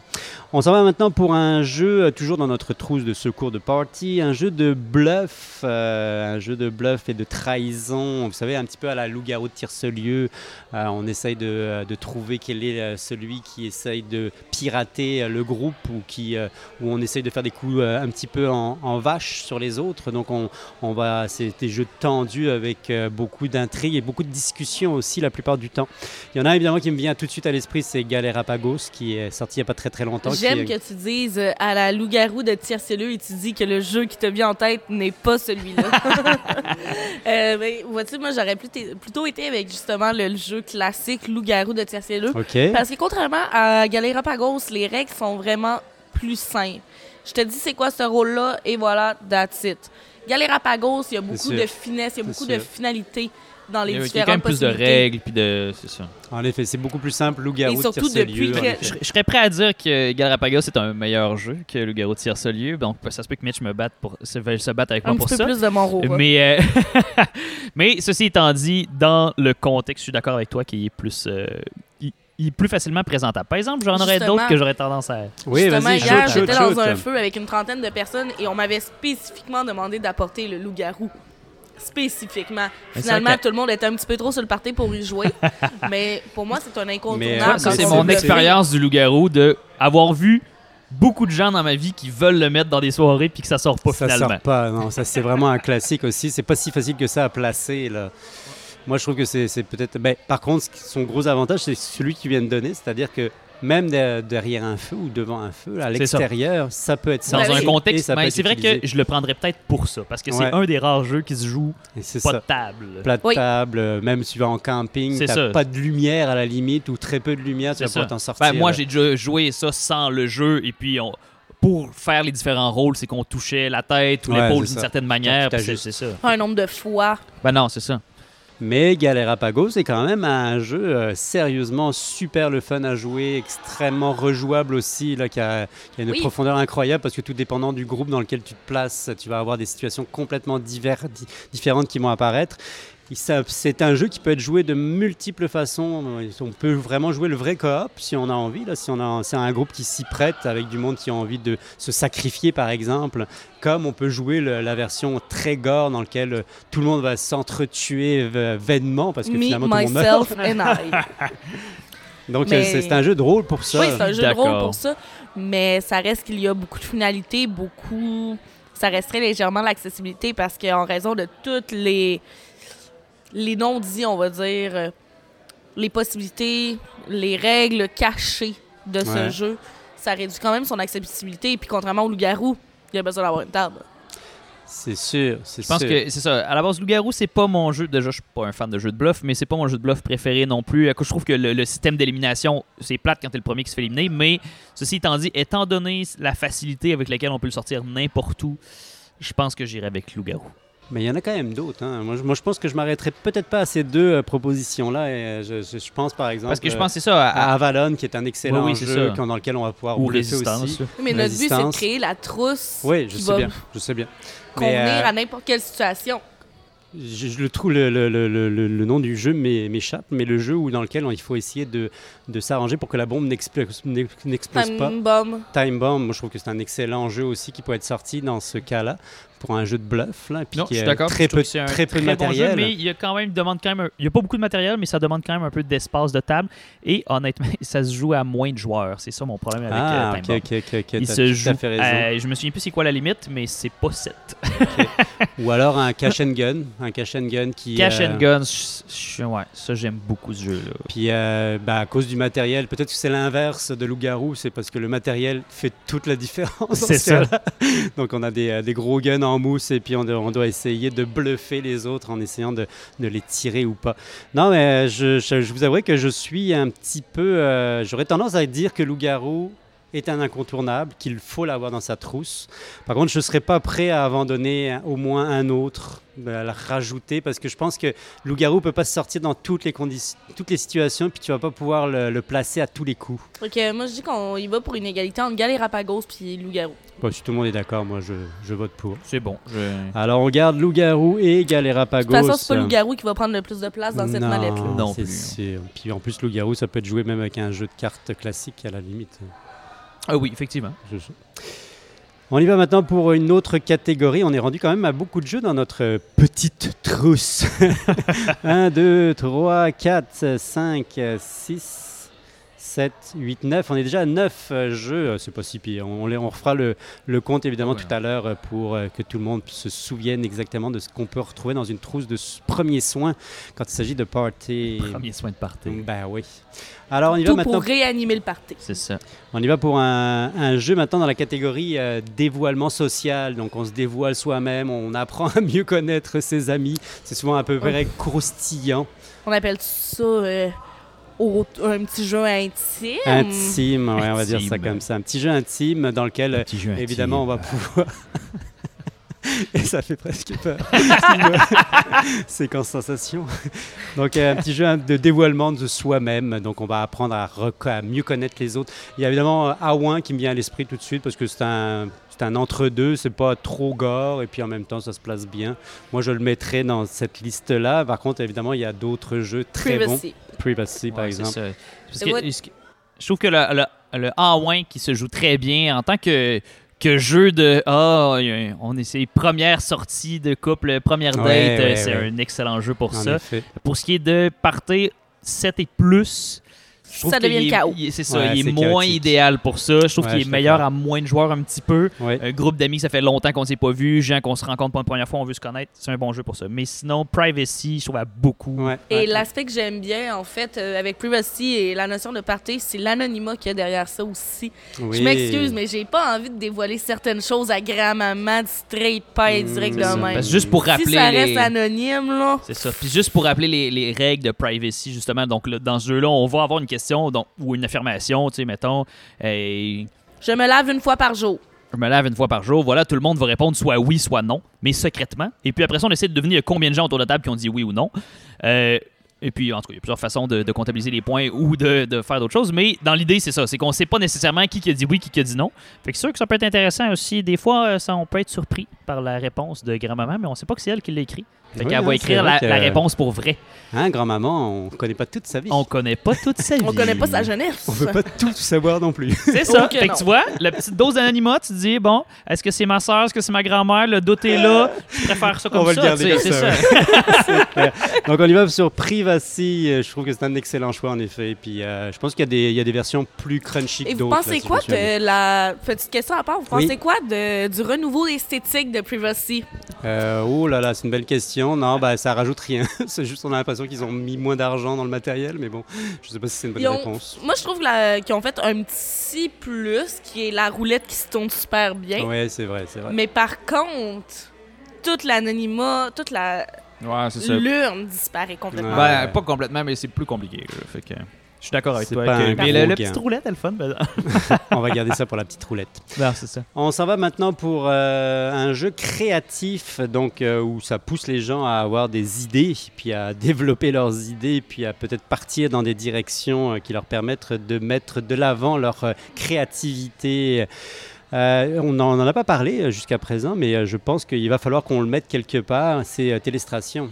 On s'en va maintenant pour un jeu, euh, toujours dans notre trousse de secours de party, un jeu de bluff, euh, un jeu de bluff et de trahison. Vous savez, un petit peu à la loup-garou de Tire-ce-lieu. Euh, on essaye de, trouver quel est celui qui essaye de pirater le groupe ou qui, euh, on essaye de faire des coups un petit peu en, vache sur les autres. Donc on, va, c'est des jeux tendus avec beaucoup d'intrigues et beaucoup de discussions aussi la plupart du temps. Il y en a évidemment qui me vient tout de suite à l'esprit, c'est Galerapagos qui est sorti il n'y a pas très très longtemps. J'aime que tu dises euh, à la loup-garou de Tiercelleux et tu dis que le jeu qui te vient en tête n'est pas celui-là. euh, ben, vois-tu, moi j'aurais plutôt, été avec justement le, le jeu classique loup-garou de Tiercelleux. Ok. Parce que contrairement à Galerapagos, les règles sont vraiment plus simples. Je te dis c'est quoi ce rôle-là et voilà, that's it. Galerapagos, il y a beaucoup de finesse, il y a beaucoup de finalité dans les Il y a différentes quand même plus de règles, puis de. C'est ça. En effet, c'est beaucoup plus simple, loup-garou Et surtout depuis que-. Je, je serais prêt à dire que Galapagos est un meilleur jeu que le Garou de Tire-ce-lieu. Donc, ça se peut que Mitch me batte pour, se, battre avec Un moi pour petit peu ça. plus de mon rôle. Mais, euh, mais ceci étant dit, dans le contexte, je suis d'accord avec toi qu'il est plus. euh, il, est plus facilement présentable. Par exemple, j'en aurais d'autres que j'aurais tendance à. Oui, Justement, hier, j'étais dans shoot. un feu avec une trentaine de personnes et on m'avait spécifiquement demandé d'apporter le loup-garou. Spécifiquement. Finalement, tout le monde était un petit peu trop sur le party pour y jouer. mais pour moi, c'est un incontournable. euh, Ça, ça, c'est on mon expérience du loup-garou de avoir vu beaucoup de gens dans ma vie qui veulent le mettre dans des soirées puis que ça sort pas ça finalement. sort pas, non. Ça, c'est vraiment un classique aussi. C'est pas si facile que ça à placer, là. Moi, je trouve que c'est c'est peut-être. Ben, par contre, son gros avantage, c'est celui qui vient de donner, c'est-à-dire que même de- derrière un feu ou devant un feu, à ça. l'extérieur, ça. peut être Dans Ben senti un contexte, ça peut mais c'est vrai que je le prendrais peut-être pour ça, parce que c'est Ouais. un des rares jeux qui se joue pas ça. de table. Plat de Oui. table, euh, même si tu vas en camping, t'as pas de lumière à la limite ou très peu de lumière, tu vas ça. pouvoir t'en sortir. Ben, moi, là. j'ai déjà joué ça sans le jeu, et puis on- pour faire les différents rôles, c'est qu'on touchait la tête ou Ouais, l'épaule d'une certaine manière. C'est ça. Pas un nombre de fois. Ben non, c'est ça. Mais Galerapagos, c'est quand même un jeu euh, sérieusement super le fun à jouer, extrêmement rejouable aussi, là, qui, a, qui a une Oui. profondeur incroyable parce que tout dépendant du groupe dans lequel tu te places, tu vas avoir des situations complètement divers- di- différentes qui vont apparaître. C'est un jeu qui peut être joué de multiples façons. On peut vraiment jouer le vrai coop si on a envie. Là, si on a, c'est un groupe qui s'y prête avec du monde qui a envie de se sacrifier, par exemple. Comme on peut jouer le- la version très gore dans laquelle euh, tout le monde va s'entretuer v- vainement parce que Me, finalement tout le monde meurt. and I. Donc Mais- euh, c'est un jeu de rôle pour ça. Oui, c'est un jeu de rôle D'accord. pour ça, mais ça reste qu'il y a beaucoup de finalité, beaucoup. Ça resterait légèrement l'accessibilité parce qu'en raison de toutes les les non-dits, on va dire, euh, les possibilités, les règles cachées de ce Ouais. jeu, ça réduit quand même son accessibilité. Et puis contrairement au loup-garou, il y a besoin d'avoir une table. C'est sûr, c'est Je pense sûr. que c'est ça. À la base, Loup-Garou, c'est pas mon jeu. Déjà, je suis pas un fan de jeu de bluff, mais c'est pas mon jeu de bluff préféré non plus. Je trouve que le, le système d'élimination, c'est plate quand t'es le premier qui se fait éliminer, mais ceci étant dit, étant donné la facilité avec laquelle on peut le sortir n'importe où, je pense que j'irai avec Loup-Garou. Mais il y en a quand même d'autres. hein. Moi, je- moi, je pense que je m'arrêterai peut-être pas à ces deux euh, propositions-là. Et, euh, je, je- je pense par exemple Parce que je euh, pense c'est ça. à- à Avalon, qui est un excellent Oui, oui, c'est jeu ça. dans lequel on va pouvoir ou aussi. Mais notre but, c'est de créer la trousse Oui, je qui sais va bien, je sais bien. convenir Mais, euh, à n'importe quelle situation. je, je le trouve, le, le- le- le- le- le nom du jeu m'é- m'échappe, mais le jeu où, dans lequel il faut essayer de, de s'arranger pour que la bombe n'explose n'ex- n'explose pas. Time bomb. Time Bomb, moi je trouve que c'est un excellent jeu aussi qui peut être sorti dans ce cas-là pour un jeu de bluff là, puis Non, qui je suis très peu, très peu de très bon jeu, matériel. mais il y a quand même demande quand même un- il y a pas beaucoup de matériel, mais ça demande quand même un peu d'espace de table. Et honnêtement, ça se joue à moins de joueurs. C'est ça mon problème avec ah, euh, Time ok, Bomb. ok, ok, ok, Il se joue. euh, je me souviens plus c'est quoi la limite, mais c'est pas 7. Ou alors un cash and gun, un cash and gun qui. Cash euh, and Gun, ouais, ça j'aime beaucoup ce jeu-là. Puis euh, bah, à cause du matériel, peut-être que c'est l'inverse de Loup-Garou, c'est parce que le matériel fait toute la différence. C'est ce cas-là. Donc on a des, euh, des gros guns en mousse et puis on, doit- essayer de bluffer les autres en essayant de, les tirer ou pas. Non, mais je, je- je vous avouerai que je suis un petit peu... euh, J'aurais tendance à dire que Loup-Garou est un incontournable, qu'il faut l'avoir dans sa trousse. Par contre, je ne serais pas prêt à abandonner au moins un autre, à le rajouter, parce que je pense que Loup-Garou peut pas se sortir dans toutes les, conditions, toutes les situations, puis tu vas pas pouvoir le, le placer à tous les coups. Ok, moi je dis qu'on y va pour une égalité entre Galérapagos puis Loup-Garou. Bon, si tout le monde est d'accord, moi je, je vote pour. C'est bon. je- Alors on garde Loup-Garou et De Galérapagos. toute façon, c'est pas Loup-Garou qui va prendre le plus de place dans cette Non, mallette-là. Non c'est plus. sûr. Puis en plus, Loup-Garou, ça peut être joué même avec un jeu de cartes classique à la limite. Ah oui, effectivement. On y va maintenant pour une autre catégorie. On est rendu quand même à beaucoup de jeux dans notre petite trousse. 1, 2, 3, 4, 5, 6, 7, 8, 9. On est déjà à 9 jeux. C'est pas si pire. On, les- on refera le, le compte évidemment Ouais. tout à l'heure euh, pour euh, que tout le monde se souvienne exactement de ce qu'on peut retrouver dans une trousse de premiers soins quand il s'agit de party. Premier soin de party. Ben oui. Alors on y va maintenant. pour réanimer le party. C'est ça. On y va pour un, un jeu maintenant dans la catégorie euh, dévoilement social. Donc on se dévoile soi-même, on apprend à mieux connaître ses amis. C'est souvent à peu près croustillant. On appelle ça euh, au- un petit jeu intime. Intime, ouais, on va dire ça Intime. comme ça. Un petit jeu intime dans lequel, évidemment, on va pouvoir... Et ça fait presque peur. Séquence sensation. Donc, euh, un petit jeu de dévoilement de soi-même. Donc, on va apprendre à, mieux connaître les autres. Il y a évidemment euh, Aouin qui me vient à l'esprit tout de suite parce que c'est un, c'est un entre-deux. C'est pas trop gore et puis en même temps, ça se place bien. Moi, je le mettrais dans cette liste-là. Par contre, évidemment, il y a d'autres jeux très bons. Privacy. Par Ouais, exemple. ça. Parce C'est que- what- ce que- je trouve que le, le, le A1 qui se joue très bien en tant que, que jeu de Ah, on est ses premières sorties de couple, première date, Ouais, ouais, c'est ouais. un excellent jeu pour En ça. effet. Pour ce qui est de party 7 et plus, je trouve Ça devient le chaos. il est- C'est ça, Ouais, il est moins chaotique. idéal pour ça. Je trouve Ouais, qu'il est meilleur à moins de joueurs un petit peu. Ouais. Un groupe d'amis, ça fait longtemps qu'on ne s'est pas vu, gens qu'on se rencontre pour une première fois, on veut se connaître, c'est un bon jeu pour ça. Mais sinon, Privacy, je trouve à beaucoup. Ouais, Et ouais. l'aspect que j'aime bien, en fait, euh, avec Privacy et la notion de party, c'est l'anonymat qu'il y a derrière ça aussi. Oui. Je m'excuse, mais j'ai pas envie de dévoiler certaines choses à grand-maman, straight pie, Mm, direct de ça. même. Juste pour rappeler si ça reste les- anonyme, là. C'est ça. Puis juste pour rappeler les, les règles de privacy, justement, donc là, dans ce jeu-là, on va avoir une question donc, ou une affirmation, tu sais, mettons, Je me lave une fois par jour. je me lave une fois par jour. Voilà, tout le monde va répondre soit oui, soit non, mais secrètement. Et puis après ça, on essaie de deviner combien de gens autour de la table qui ont dit oui ou non. Euh, et puis, en tout cas, il y a plusieurs façons de, de comptabiliser les points ou de, de faire d'autres choses. Mais dans l'idée, c'est ça. C'est qu'on sait pas nécessairement qui, qui a dit oui, qui, qui a dit non. Fait que c'est sûr que ça peut être intéressant aussi. Des fois, euh, ça, on peut être surpris par la réponse de grand-maman, mais on sait pas que c'est elle qui l'a écrit. Fait Oui, qu'elle hein, va écrire la, que- la réponse pour vrai. Hein, grand-maman, on connaît pas toute sa vie. On connaît pas toute sa vie. On connaît pas sa jeunesse. On veut pas tout savoir non plus. C'est ça. Que fait non. que tu vois, la petite dose d'anonymat, tu te dis, bon, est-ce que c'est ma soeur, est-ce que c'est ma grand-mère, le doute est là, je préfère ça comme on va ça. le garder comme ça. Donc on y va sur Privacy. Euh, Je trouve que c'est un excellent choix en effet. Puis euh, je pense qu'il y, a des- il y a des versions plus crunchy que Et vous pensez là, si quoi de la petite question à part Vous Oui. pensez quoi de, du renouveau esthétique de Privacy? Euh, oh là là, c'est une belle question. Non, bah ça rajoute rien. c'est juste on a l'impression qu'ils ont mis moins d'argent dans le matériel, mais bon, je sais pas si c'est une bonne ont- réponse. Moi, je trouve qu'ils ont fait un petit plus, qui est la roulette qui se tourne super bien. Ouais, c'est vrai, c'est vrai. Mais par contre, toute l'anonymat, toute la Ouais, c'est ça. l'urne disparaît complètement. Ouais. Ben, pas complètement, mais c'est plus compliqué. là. Fait que je suis d'accord avec C'est toi. pas que- un Mais gros le, le gain. petit roulette, elle le fun. ben- On va garder ça pour la petite roulette. non, c'est ça. On s'en va maintenant pour euh, un jeu créatif, donc euh, où ça pousse les gens à avoir des idées, puis à développer leurs idées, puis à peut-être partir dans des directions euh, qui leur permettent de mettre de l'avant leur euh, créativité. Euh, on n'en en a pas parlé euh, jusqu'à présent, mais euh, je pense qu'il va falloir qu'on le mette quelque part. C'est euh, Télestration.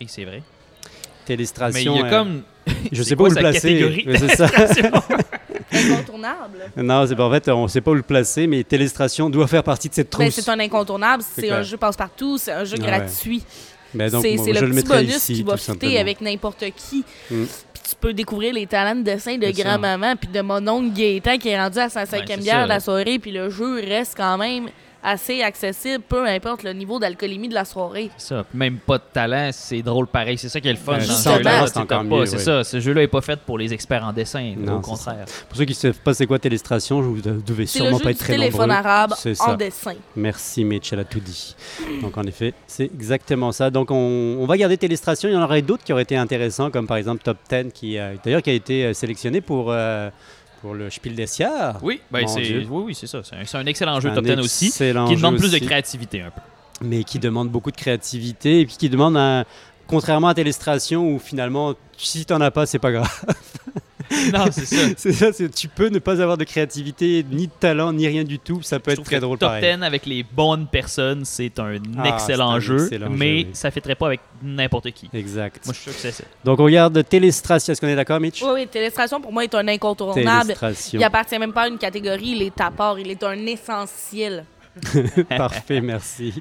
Et c'est vrai. Mais Télestration. il y a euh, comme. je sais pas où le placer. mais c'est ça. Incontournable. non, c'est pas en fait, on sait pas où le placer, mais Télestration doit faire partie de cette Ben, trousse. c'est un incontournable, c'est un jeu passe-partout, c'est un jeu Ah ouais. Ben, C'est le petit bonus ici, qui va fitter avec n'importe qui. Mm. Puis tu peux découvrir les talents de dessin de grand-maman, puis de mon oncle Gaétan qui est rendu à sa cinquième c'est bière de la soirée, puis le jeu reste quand même assez accessible, peu importe le niveau d'alcoolémie de la soirée. Ça. Même pas de talent, c'est drôle pareil. C'est ça qui est le fun. Sans talent, c'est encore mieux, C'est ça. Ce jeu-là est pas fait pour les experts en dessin. Non, au contraire. Pour ceux qui ne savent pas c'est quoi Télestration, je vous devez le sûrement jeu pas du être très téléphone nombreux. arabe C'est en ça. dessin. Merci Mitch, elle a tout dit. Donc en effet, c'est exactement ça. Donc on, on va garder Télestration. Il y en aurait d'autres qui auraient été intéressants, comme par exemple Top 10, qui euh, d'ailleurs qui a été euh, sélectionné pour, euh, pour le Spiel des. Oui, ben Mon c'est oui, oui, c'est ça. C'est un, excellent jeu Un top 10 aussi. Qui demande plus de créativité un peu. Mais qui demande beaucoup de créativité et puis qui demande un... Contrairement à Télestration où finalement, si t'en as pas, c'est pas grave. non, c'est ça. c'est ça, c'est- tu peux ne pas avoir de créativité, ni de talent, ni rien du tout. Ça peut Je être très que drôle Top pareil. 10 avec les bonnes personnes, c'est un Ah, excellent c'est un jeu, excellent jeu, mais oui. ça fitterait pas avec n'importe qui. Exact. Moi, je suis sûr que c'est ça. Donc on regarde Télestration. Est-ce qu'on est d'accord, Mitch? Oui, oui, Télestration pour moi est un incontournable. Télestration. Il appartient même pas à une catégorie, il est à part, il est un essentiel. Parfait, merci.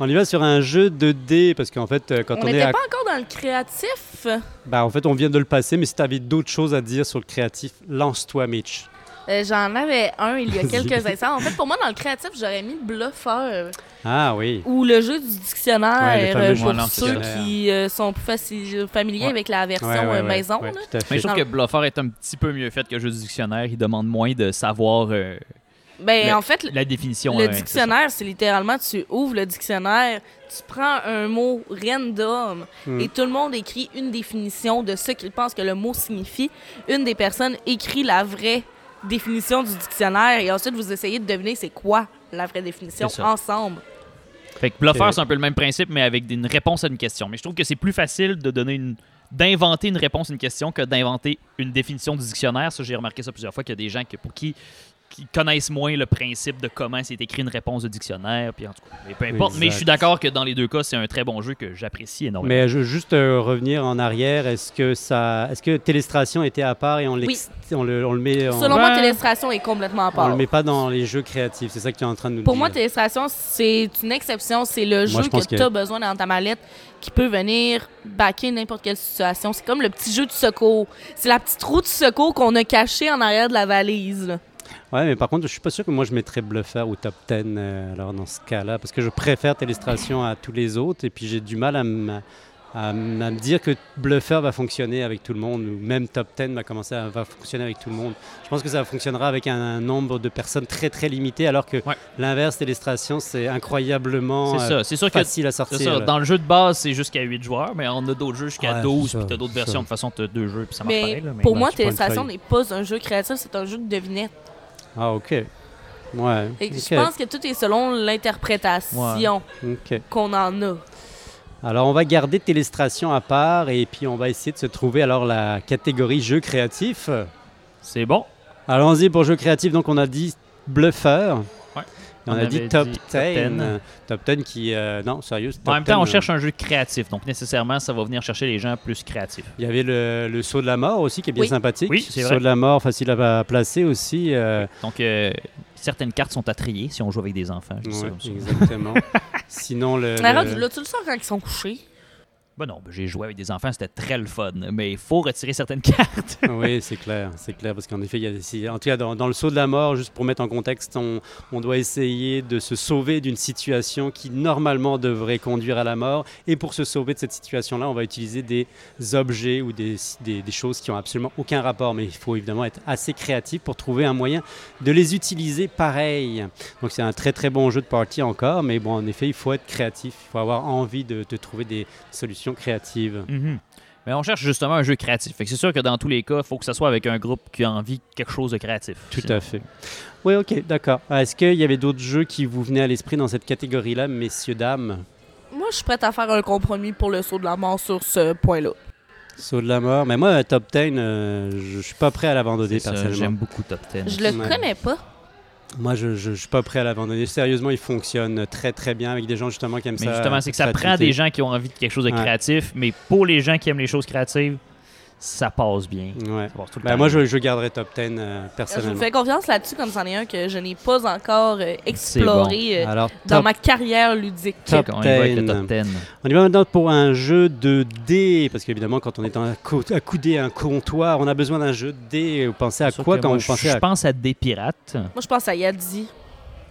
On y va sur un jeu de dés parce qu'en fait, euh, quand on on, est à... pas encore dans le créatif. bah, en fait, on vient de le passer, mais si tu avais d'autres choses à dire sur le créatif, lance-toi, Mitch. Euh, J'en avais un il y a quelques instants. En fait, pour moi, dans le créatif, j'aurais mis Bluffeur Ah oui. ou le jeu du dictionnaire Ouais, le fameux euh, pour ceux qui euh, sont plus faci- familiers Ouais. avec la version Ouais, ouais, euh, ouais, maison. Mais je trouve que Bluffer est un petit peu mieux fait que Jeu du dictionnaire. Il demande moins de savoir euh, Ben, Le- en fait, la définition. le hein, c'est dictionnaire, c'est littéralement, tu ouvres le dictionnaire, tu prends un mot random Hmm. et tout le monde écrit une définition de ce qu'il pense que le mot signifie. Une des personnes écrit la vraie définition du dictionnaire et ensuite vous essayez de deviner c'est quoi la vraie définition ensemble. Fait que Bluffer, c'est un peu le même principe, mais avec une réponse à une question. Mais je trouve que c'est plus facile de donner une d'inventer une réponse à une question que d'inventer une définition du dictionnaire. Ça, j'ai remarqué ça plusieurs fois qu'il y a des gens que, pour qui qui connaissent moins le principe de comment c'est écrit une réponse de dictionnaire. Puis en tout cas, mais peu importe. Mais je suis d'accord que dans les deux cas, c'est un très bon jeu que j'apprécie énormément. Mais je veux juste euh, revenir en arrière. Est-ce que ça, est-ce que Télestration était à part et on, on, le, on le met, on, Selon Ben, moi, Télestration est complètement à on part. le met pas dans les jeux créatifs C'est ça que tu es en train de nous Pour dire. moi, Télestration, c'est une exception. C'est le Moi, jeu que, que- tu as besoin dans ta mallette qui peut venir baquer n'importe quelle situation. C'est comme le petit jeu de secours. C'est la petite roue de secours qu'on a cachée en arrière de la valise. là. Ouais, mais par contre, je suis pas sûr que moi je mettrais Bluffer ou Top 10 euh, alors dans ce cas-là, parce que je préfère Télestration à tous les autres, et puis j'ai du mal à me à, m- à me dire que Bluffer va fonctionner avec tout le monde, ou même Top 10 va commencer à va fonctionner avec tout le monde. Je pense que ça fonctionnera avec un, un nombre de personnes très très limité, alors que Ouais. l'inverse, Télestration, c'est incroyablement C'est euh, ça. C'est sûr que facile à C'est sortir. ça. là. Dans le jeu de base, c'est jusqu'à 8 joueurs, mais on a d'autres jeux jusqu'à Ouais, 12, c'est puis ça, t'as d'autres c'est versions. ça. De toute façon, t'as deux jeux, puis ça marche Mais pareil. là, mais- pour ouais, moi, tu Télestration n'est pas un jeu créatif, c'est un jeu de devinette. Ah, ok. Ouais. Et Je pense que tout est selon l'interprétation qu'on en a. Alors, on va garder Télestration à part, et puis on va essayer de se trouver alors la catégorie jeux créatifs. C'est bon. Allons-y pour jeux créatifs. Donc, on a dit Bluffer. On, On a dit Top dit 10. Top 10. Euh, Top 10 qui. euh, non, sérieux. En même temps, on 10, cherche un jeu créatif, donc nécessairement, ça va venir chercher les gens plus créatifs. Il y avait le, le saut de la mort aussi qui est bien Oui. sympathique. Oui, c'est saut vrai. de la mort, facile à, placer aussi. euh, Donc, euh, certaines cartes sont à trier si on joue avec des enfants. je dis ça ouais, comme ça. exactement. Sinon, le. Le- là, tu le sors quand ils sont couchés. Ben non, ben j'ai joué avec des enfants, c'était très le fun, mais il faut retirer certaines cartes. oui, c'est clair, c'est clair, parce qu'en effet, il y a, si- en tout cas, dans, le saut de la mort, juste pour mettre en contexte, on, doit essayer de se sauver d'une situation qui normalement devrait conduire à la mort, et pour se sauver de cette situation-là, on va utiliser des objets ou des, des- choses qui ont absolument aucun rapport, mais il faut évidemment être assez créatif pour trouver un moyen de les utiliser pareil. Donc c'est un très très bon jeu de partie encore, mais bon, en effet, il faut être créatif, il faut avoir envie de, de trouver des solutions créatives. Mhm. Mais on cherche justement un jeu créatif. Fait que c'est sûr que dans tous les cas, il faut que ce soit avec un groupe qui a envie de quelque chose de créatif. Tout à fait. Oui, ok, d'accord. Ah, Est-ce qu'il y avait d'autres jeux qui vous venaient à l'esprit dans cette catégorie-là, messieurs, dames? Moi, je suis prête à faire un compromis pour le saut de la mort sur ce point-là. Saut de la mort? Mais moi, Top 10, euh, je suis pas prêt à l'abandonner C'est ça, personnellement. J'aime beaucoup Top 10. Je le Ouais. connais pas. Moi, je ne suis pas prêt à l'abandonner. Sérieusement, il fonctionne très très bien avec des gens justement qui aiment Mais ça. justement, c'est que ça prend des gens qui ont envie de quelque chose de Ouais. créatif, mais pour les gens qui aiment les choses créatives, ça passe bien. Ouais. Ça passe tout le Ben, temps moi, bien. je, je garderai top 10 euh, Je vous personnellement. fais confiance là-dessus, comme c'en est un que je n'ai pas encore euh, exploré euh, Alors, dans ma carrière ludique. Top On y va avec le 10. top 10. On y va maintenant pour un jeu de dés, parce qu'évidemment, quand on est accoudé à un comptoir, on a besoin d'un jeu de dés. Vous pensez à Sauf quoi quand moi, vous pensez je à pense à des pirates. Moi, je pense à Yadzi.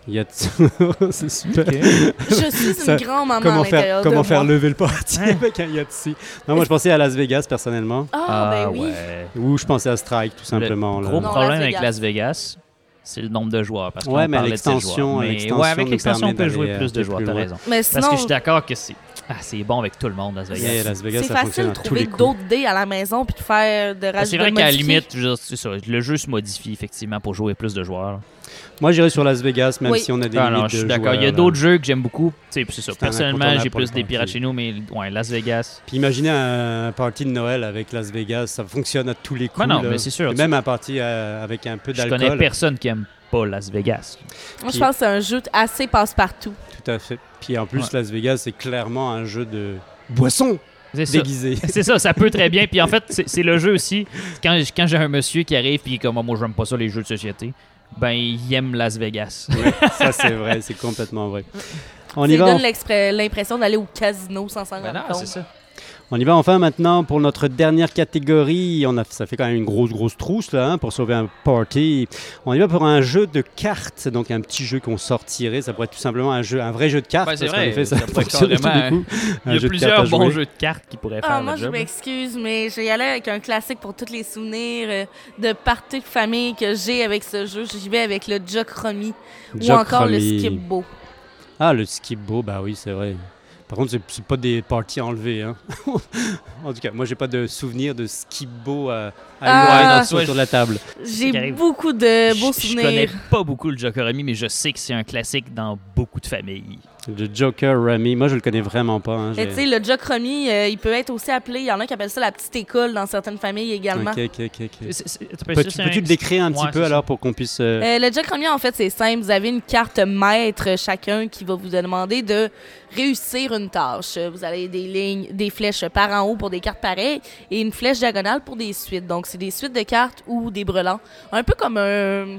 Il y a- C'est super. Je suis une grand-maman Comment faire, comment de faire moi. lever le parti avec un Yahtzee? Non, moi je pensais à Las Vegas personnellement, Ah, ben oui. ouais. ou je pensais à Strike tout simplement. Le là. gros Non, problème Las avec. Las Vegas, c'est le nombre de joueurs. Parce qu'on Ouais, mais l'extension- joueurs. Mais l'extension ouais, avec l'extension, on peut jouer plus euh, de joueurs. plus T'as raison. Mais Parce que je suis d'accord que c'est ah, c'est bon avec tout le monde, Las Vegas. Yeah, Las Vegas, c'est ça facile de trouver d'autres dés à la maison puis de faire de rajouter C'est vrai qu'à la limite, je ça, le jeu se modifie effectivement pour jouer plus de joueurs. Moi j'irais sur Las Vegas, même Oui. si on a des Ah limites non, je suis d'accord. Il y a d'autres jeux que j'aime beaucoup. C'est ça. Personnellement, j'ai plus des pirates chez nous, mais ouais, Las Vegas. Puis imaginez un party de Noël avec Las Vegas, ça fonctionne à tous les coups. Ouais, non, là. mais c'est sûr. Et même un party euh, avec un peu Je connais d'alcool. personne qui aime pas Las Vegas. Moi, je pense que c'est un jeu assez passe-partout. Tout à fait. Puis en plus, Ouais. Las Vegas, c'est clairement un jeu de boisson C'est ça. déguisé. C'est ça, ça peut très bien. Puis en fait, c'est c'est le jeu aussi. Quand, quand j'ai un monsieur qui arrive puis comme moi, j'aime pas ça les jeux de société, ben il aime Las Vegas. Ouais, ça, c'est vrai, c'est complètement vrai. On Ça y, va, donne l'impression d'aller au casino sans s'en Ben rendre non, compte. c'est ça. On y va enfin maintenant pour notre dernière catégorie. On a, ça fait quand même une grosse, grosse trousse là, hein, pour sauver un party. On y va pour un jeu de cartes, donc un petit jeu qu'on sortirait. Ça pourrait être tout simplement un, jeu, un vrai jeu de cartes. Ben, c'est parce qu'en vrai, effet, ça, ça. Un Il y a plusieurs bons jeux de cartes qui pourraient Ah, faire moi, le je m'excuse, mais je vais y aller avec un classique pour tous les souvenirs euh, de parties de famille que j'ai avec ce jeu. J'y vais avec le Jock Romy ou encore le. Skipbo. Ah, le skipbo, bah oui, c'est vrai. Par contre, c'est- pas des parties enlevées. Hein. en tout cas, moi, j'ai pas de souvenir de skipbo à, Ah. à une autour de la table. J'ai beaucoup de beaux Je- Je connais souvenirs. pas beaucoup le Jokerami, mais je sais que c'est un classique dans beaucoup de familles. Le Joker Remy, moi, je le connais vraiment pas. hein, tu sais, le Jock Romy, euh, il peut être aussi appelé, il y en a qui appellent ça la petite école dans certaines familles également. Ok, ok, ok, Peux-tu un- le décrire un petit peu alors pour qu'on puisse. euh, Euh, le Jack Romy, en fait, c'est simple. Vous avez une carte maître chacun qui va vous demander de réussir une tâche. Vous avez des lignes, des flèches par en haut pour des cartes pareilles et une flèche diagonale pour des suites. Donc, c'est des suites de cartes ou des brelans. Un peu comme un.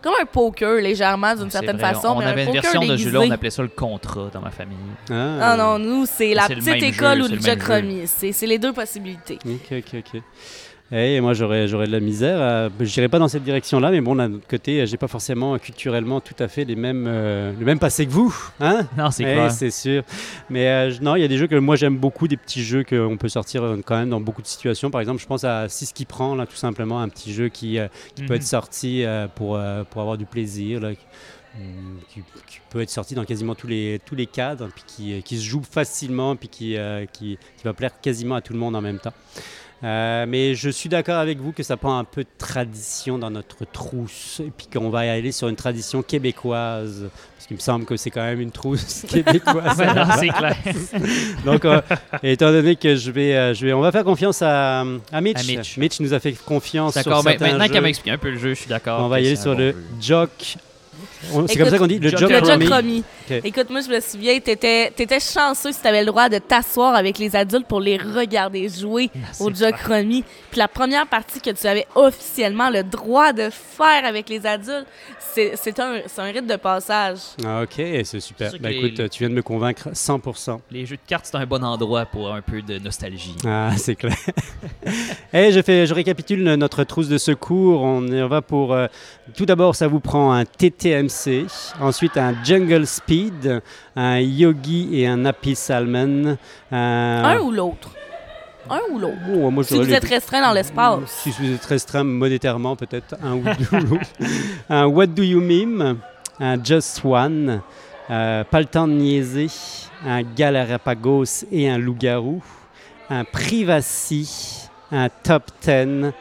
Comme un poker, légèrement, d'une certaine vrai, façon. On mais avait un une poker version de jeu-là, on appelait ça le contrat dans ma famille. Ah, Ah non, nous, c'est la petite école jeu, ou le le c'est les deux possibilités. Ok, ok, ok. Eh, Et moi, j'aurais, j'aurais de la misère. je n'irais pas dans cette direction-là, mais bon, d'un autre côté, j'ai pas forcément culturellement tout à fait les mêmes, euh, le même passé que vous, hein? Non, c'est Eh, clair. c'est sûr. Mais euh, non, il y a des jeux que moi j'aime beaucoup, des petits jeux qu'on peut sortir euh, quand même dans beaucoup de situations. Par exemple, je pense à 6 qui prend, là, tout simplement, un petit jeu qui, euh, qui peut Mhm. être sorti pour, pour avoir du plaisir, là, qui, peut être sorti dans quasiment tous les, tous les cadres, puis qui, qui se joue facilement, puis qui, euh, qui, qui va plaire quasiment à tout le monde en même temps. Euh, mais je suis d'accord avec vous que ça prend un peu de tradition dans notre trousse et puis qu'on va y aller sur une tradition québécoise parce qu'il me semble que c'est quand même une trousse québécoise. C'est clair. Donc, euh, étant donné que je vais, euh, je vais, on va faire confiance à, à Mitch. À Mitch. nous a fait confiance sur D'accord, certains maintenant jeux. qu'elle m'explique un peu le jeu, je suis d'accord. On va y aller sur bon le jeu. Jock. C'est comme ça qu'on dit le Jock Jock Le Jack Écoute, moi, je me souviens, t'étais étais chanceux si t'avais le droit de t'asseoir avec les adultes pour les regarder jouer au c'est Jack Romy. Puis la première partie que tu avais officiellement le droit de faire avec les adultes, c'est c'est un, c'est un rite de passage. Ah, ok, c'est super. C'est Ben, écoute, les- tu viens de me convaincre 100%. Les jeux de cartes, c'est un bon endroit pour un peu de nostalgie. Ah, c'est clair. Et je, fais, je récapitule notre trousse de secours. On y va pour. euh, tout d'abord, ça vous prend un TTMC, ensuite un Jungle Speed, un Yogi et un Happy Salmon. Un, Un ou l'autre? Un ou l'autre? Oh, Si vous les êtes restreint dans l'espace. Si vous êtes restreint monétairement, peut-être un ou l'autre. Un What Do You Meme, un Just One, euh, Pas le temps de niaiser, un Galarapagos et un Loup-garou, un Privacy, un Top 10,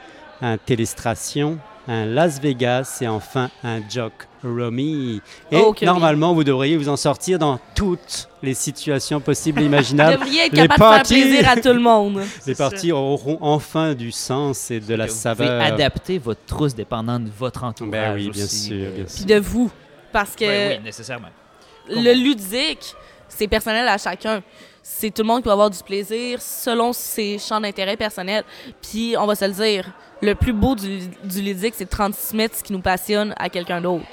un Télestration, un Las Vegas et enfin un Jock Romy. Et Oh, oui. normalement, vous devriez vous en sortir dans toutes les situations possibles et Vous imaginables. devriez être les capable de faire parties. plaisir à tout le monde. Les parties auront enfin du sens et de la Vous pouvez saveur. adapter votre trousse dépendant de votre entourage. Ben oui, bien aussi. sûr, bien Puis sûr. de vous. Parce que Ben oui, nécessairement. le ludique, c'est personnel à chacun. C'est tout le monde qui va avoir du plaisir selon ses champs d'intérêt personnels. Puis, on va se le dire, le plus beau du, du ludique, c'est de transmettre ce qui nous passionne à quelqu'un d'autre.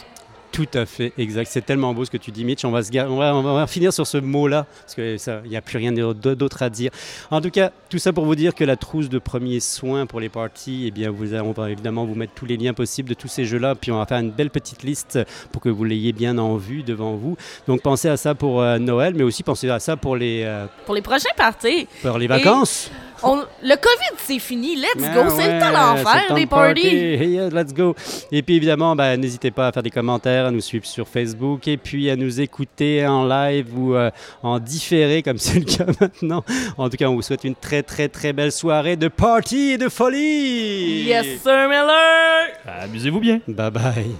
Tout à fait, exact. C'est tellement beau ce que tu dis, Mitch. On va, se gar- on va, on va finir sur ce mot-là, parce qu'il n'y a plus rien d'autre à dire. En tout cas, tout ça pour vous dire que la trousse de premiers soins pour les parties, eh bien, vous, on va évidemment vous mettre tous les liens possibles de tous ces jeux-là, puis on va faire une belle petite liste pour que vous l'ayez bien en vue devant vous. Donc, pensez à ça pour euh, Noël, mais aussi pensez à ça pour les, euh, Pour les prochains parties, pour les vacances. On- le COVID, c'est fini. Let's Ah go. C'est ouais, le temps d'en c'est le faire, des party. parties. Yeah, let's go. Et puis évidemment, ben, n'hésitez pas à faire des commentaires, à nous suivre sur Facebook et puis à nous écouter en live ou euh, en différé comme c'est le cas maintenant. En tout cas, on vous souhaite une très très très belle soirée de party et de folie. Yes, sir, Miller! Amusez-vous bien. Bye bye.